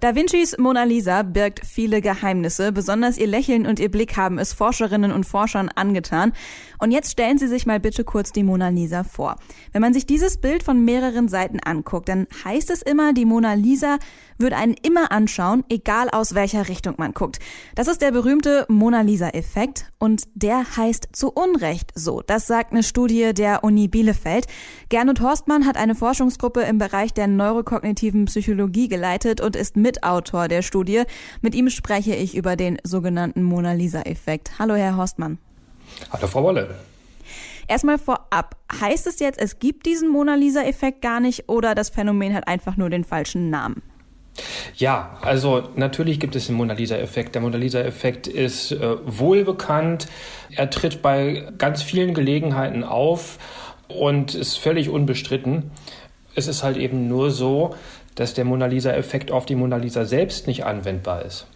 Da Vincis Mona Lisa birgt viele Geheimnisse. Besonders ihr Lächeln und ihr Blick haben es Forscherinnen und Forschern angetan. Und jetzt stellen Sie sich mal bitte kurz die Mona Lisa vor. Wenn man sich dieses Bild von mehreren Seiten anguckt, dann heißt es immer, die Mona Lisa würde einen immer anschauen, egal aus welcher Richtung man guckt. Das ist der berühmte Mona Lisa-Effekt und der heißt zu Unrecht so. Das sagt eine Studie der Uni Bielefeld. Gernot Horstmann hat eine Forschungsgruppe im Bereich der neurokognitiven Psychologie geleitet und ist Mitautor der Studie. Mit ihm spreche ich über den sogenannten Mona Lisa-Effekt. Hallo, Herr Horstmann. Hallo, Frau Wolle. Erstmal vorab, heißt es jetzt, es gibt diesen Mona Lisa-Effekt gar nicht oder das Phänomen hat einfach nur den falschen Namen? Ja, also natürlich gibt es den Mona Lisa-Effekt. Der Mona Lisa-Effekt ist äh, wohlbekannt. Er tritt bei ganz vielen Gelegenheiten auf und ist völlig unbestritten. Es ist halt eben nur so, dass der Mona Lisa-Effekt auf die Mona Lisa selbst nicht anwendbar ist.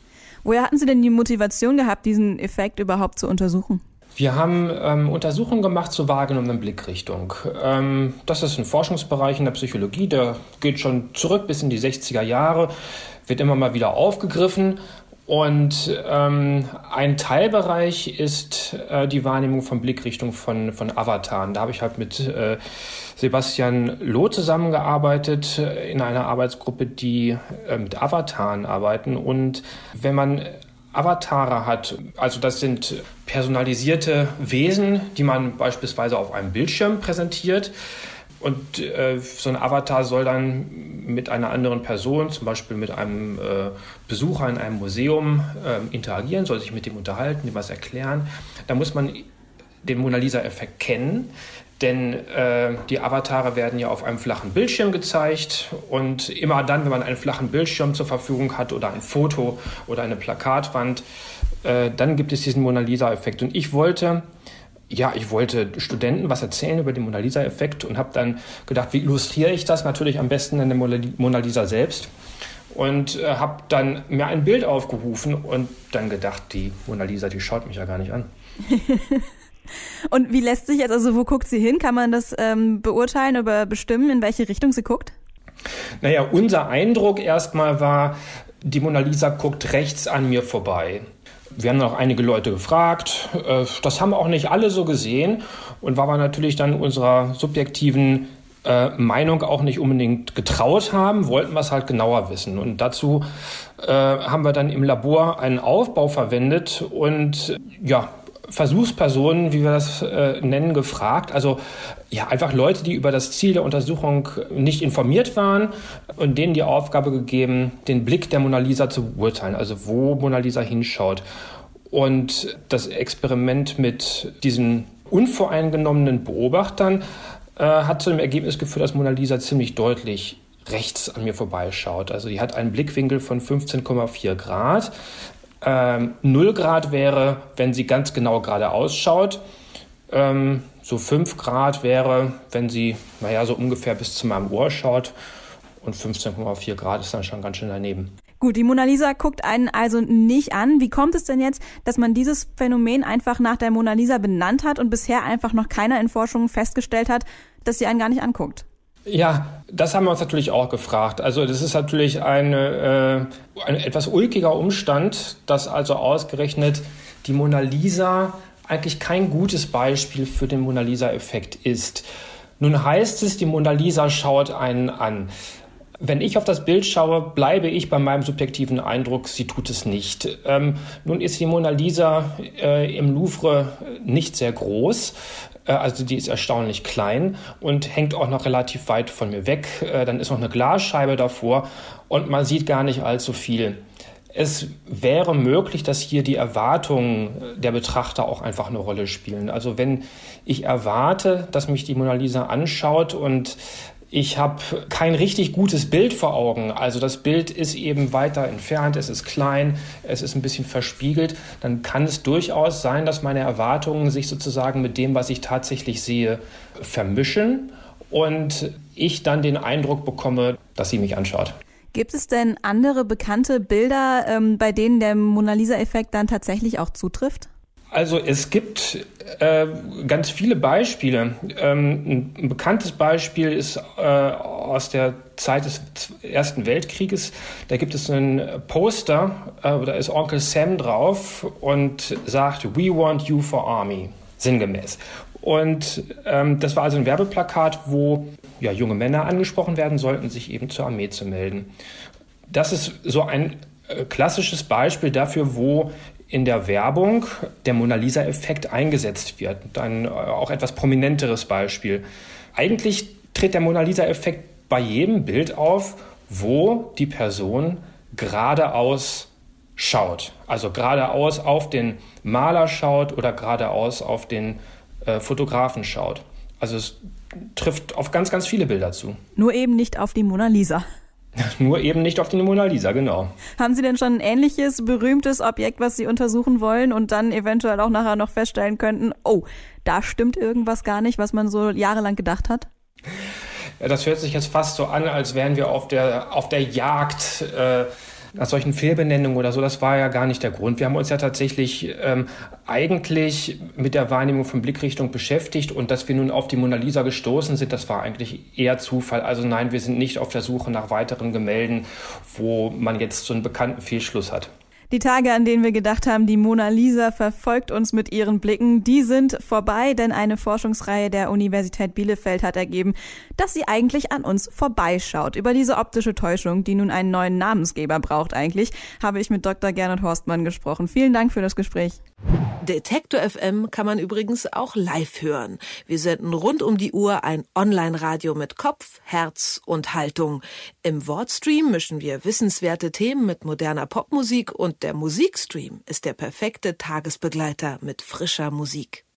Woher hatten Sie denn die Motivation gehabt, diesen Effekt überhaupt zu untersuchen? Wir haben ähm, Untersuchungen gemacht zur wahrgenommenen Blickrichtung. Ähm, das ist ein Forschungsbereich in der Psychologie, der geht schon zurück bis in die 60er Jahre, wird immer mal wieder aufgegriffen. Und ähm, ein Teilbereich ist äh, die Wahrnehmung von Blickrichtung von, von Avataren. Da habe ich halt mit äh, Sebastian Loh zusammengearbeitet äh, in einer Arbeitsgruppe, die äh, mit Avataren arbeiten. Und wenn man Avatare hat. Also das sind personalisierte Wesen, die man beispielsweise auf einem Bildschirm präsentiert. Und äh, so ein Avatar soll dann mit einer anderen Person, zum Beispiel mit einem äh, Besucher in einem Museum, äh, interagieren, soll sich mit dem unterhalten, dem was erklären. Da muss man den Mona Lisa-Effekt kennen. Denn äh, die Avatare werden ja auf einem flachen Bildschirm gezeigt und immer dann, wenn man einen flachen Bildschirm zur Verfügung hat oder ein Foto oder eine Plakatwand, äh, dann gibt es diesen Mona Lisa-Effekt. Und ich wollte, ja, ich wollte Studenten was erzählen über den Mona Lisa-Effekt und habe dann gedacht, wie illustriere ich das? Natürlich am besten in der Mona Lisa selbst. Und äh, habe dann mir ein Bild aufgerufen und dann gedacht, die Mona Lisa, die schaut mich ja gar nicht an. Und wie lässt sich jetzt, also wo guckt sie hin? Kann man das ähm, beurteilen oder bestimmen, in welche Richtung sie guckt? Naja, unser Eindruck erstmal war, die Mona Lisa guckt rechts an mir vorbei. Wir haben noch einige Leute gefragt. Äh, das haben auch nicht alle so gesehen und war aber natürlich dann unserer subjektiven äh, Meinung auch nicht unbedingt getraut haben, wollten wir es halt genauer wissen. Und dazu äh, haben wir dann im Labor einen Aufbau verwendet und ja, Versuchspersonen, wie wir das äh, nennen, gefragt. Also ja, einfach Leute, die über das Ziel der Untersuchung nicht informiert waren und denen die Aufgabe gegeben, den Blick der Mona Lisa zu beurteilen, also wo Mona Lisa hinschaut. Und das Experiment mit diesen unvoreingenommenen Beobachtern äh, hat zu dem Ergebnis geführt, dass Mona Lisa ziemlich deutlich rechts an mir vorbeischaut. Also die hat einen Blickwinkel von 15,4 Grad. Ähm, 0 Grad wäre, wenn sie ganz genau gerade ausschaut. Ähm, so 5 Grad wäre, wenn sie, naja, so ungefähr bis zu meinem Ohr schaut. Und 15,4 Grad ist dann schon ganz schön daneben. Gut, die Mona Lisa guckt einen also nicht an. Wie kommt es denn jetzt, dass man dieses Phänomen einfach nach der Mona Lisa benannt hat und bisher einfach noch keiner in Forschung festgestellt hat, dass sie einen gar nicht anguckt? Ja, das haben wir uns natürlich auch gefragt. Also das ist natürlich eine, äh, ein etwas ulkiger Umstand, dass also ausgerechnet die Mona Lisa eigentlich kein gutes Beispiel für den Mona Lisa-Effekt ist. Nun heißt es, die Mona Lisa schaut einen an. Wenn ich auf das Bild schaue, bleibe ich bei meinem subjektiven Eindruck, sie tut es nicht. Ähm, nun ist die Mona Lisa äh, im Louvre nicht sehr groß. Äh, also die ist erstaunlich klein und hängt auch noch relativ weit von mir weg. Äh, dann ist noch eine Glasscheibe davor und man sieht gar nicht allzu viel. Es wäre möglich, dass hier die Erwartungen der Betrachter auch einfach eine Rolle spielen. Also wenn ich erwarte, dass mich die Mona Lisa anschaut und ich habe kein richtig gutes Bild vor Augen. Also das Bild ist eben weiter entfernt, es ist klein, es ist ein bisschen verspiegelt. Dann kann es durchaus sein, dass meine Erwartungen sich sozusagen mit dem, was ich tatsächlich sehe, vermischen und ich dann den Eindruck bekomme, dass sie mich anschaut. Gibt es denn andere bekannte Bilder, ähm, bei denen der Mona Lisa-Effekt dann tatsächlich auch zutrifft? Also es gibt äh, ganz viele Beispiele. Ähm, ein bekanntes Beispiel ist äh, aus der Zeit des Ersten Weltkrieges. Da gibt es einen Poster, äh, da ist Onkel Sam drauf und sagt, We want you for Army, sinngemäß. Und ähm, das war also ein Werbeplakat, wo ja, junge Männer angesprochen werden sollten, sich eben zur Armee zu melden. Das ist so ein äh, klassisches Beispiel dafür, wo in der Werbung der Mona Lisa-Effekt eingesetzt wird. Ein äh, auch etwas prominenteres Beispiel. Eigentlich tritt der Mona Lisa-Effekt bei jedem Bild auf, wo die Person geradeaus schaut. Also geradeaus auf den Maler schaut oder geradeaus auf den äh, Fotografen schaut. Also es trifft auf ganz, ganz viele Bilder zu. Nur eben nicht auf die Mona Lisa. Nur eben nicht auf die Mona Lisa, genau. Haben Sie denn schon ein ähnliches berühmtes Objekt, was Sie untersuchen wollen und dann eventuell auch nachher noch feststellen könnten, oh, da stimmt irgendwas gar nicht, was man so jahrelang gedacht hat? Das hört sich jetzt fast so an, als wären wir auf der, auf der Jagd. Äh, nach solchen Fehlbenennungen oder so, das war ja gar nicht der Grund. Wir haben uns ja tatsächlich ähm, eigentlich mit der Wahrnehmung von Blickrichtung beschäftigt und dass wir nun auf die Mona Lisa gestoßen sind, das war eigentlich eher Zufall. Also nein, wir sind nicht auf der Suche nach weiteren Gemälden, wo man jetzt so einen bekannten Fehlschluss hat. Die Tage, an denen wir gedacht haben, die Mona Lisa verfolgt uns mit ihren Blicken, die sind vorbei, denn eine Forschungsreihe der Universität Bielefeld hat ergeben, dass sie eigentlich an uns vorbeischaut. Über diese optische Täuschung, die nun einen neuen Namensgeber braucht eigentlich, habe ich mit Dr. Gernot Horstmann gesprochen. Vielen Dank für das Gespräch. Detektor FM kann man übrigens auch live hören. Wir senden rund um die Uhr ein Online-Radio mit Kopf, Herz und Haltung. Im Wortstream mischen wir wissenswerte Themen mit moderner Popmusik und der Musikstream ist der perfekte Tagesbegleiter mit frischer Musik.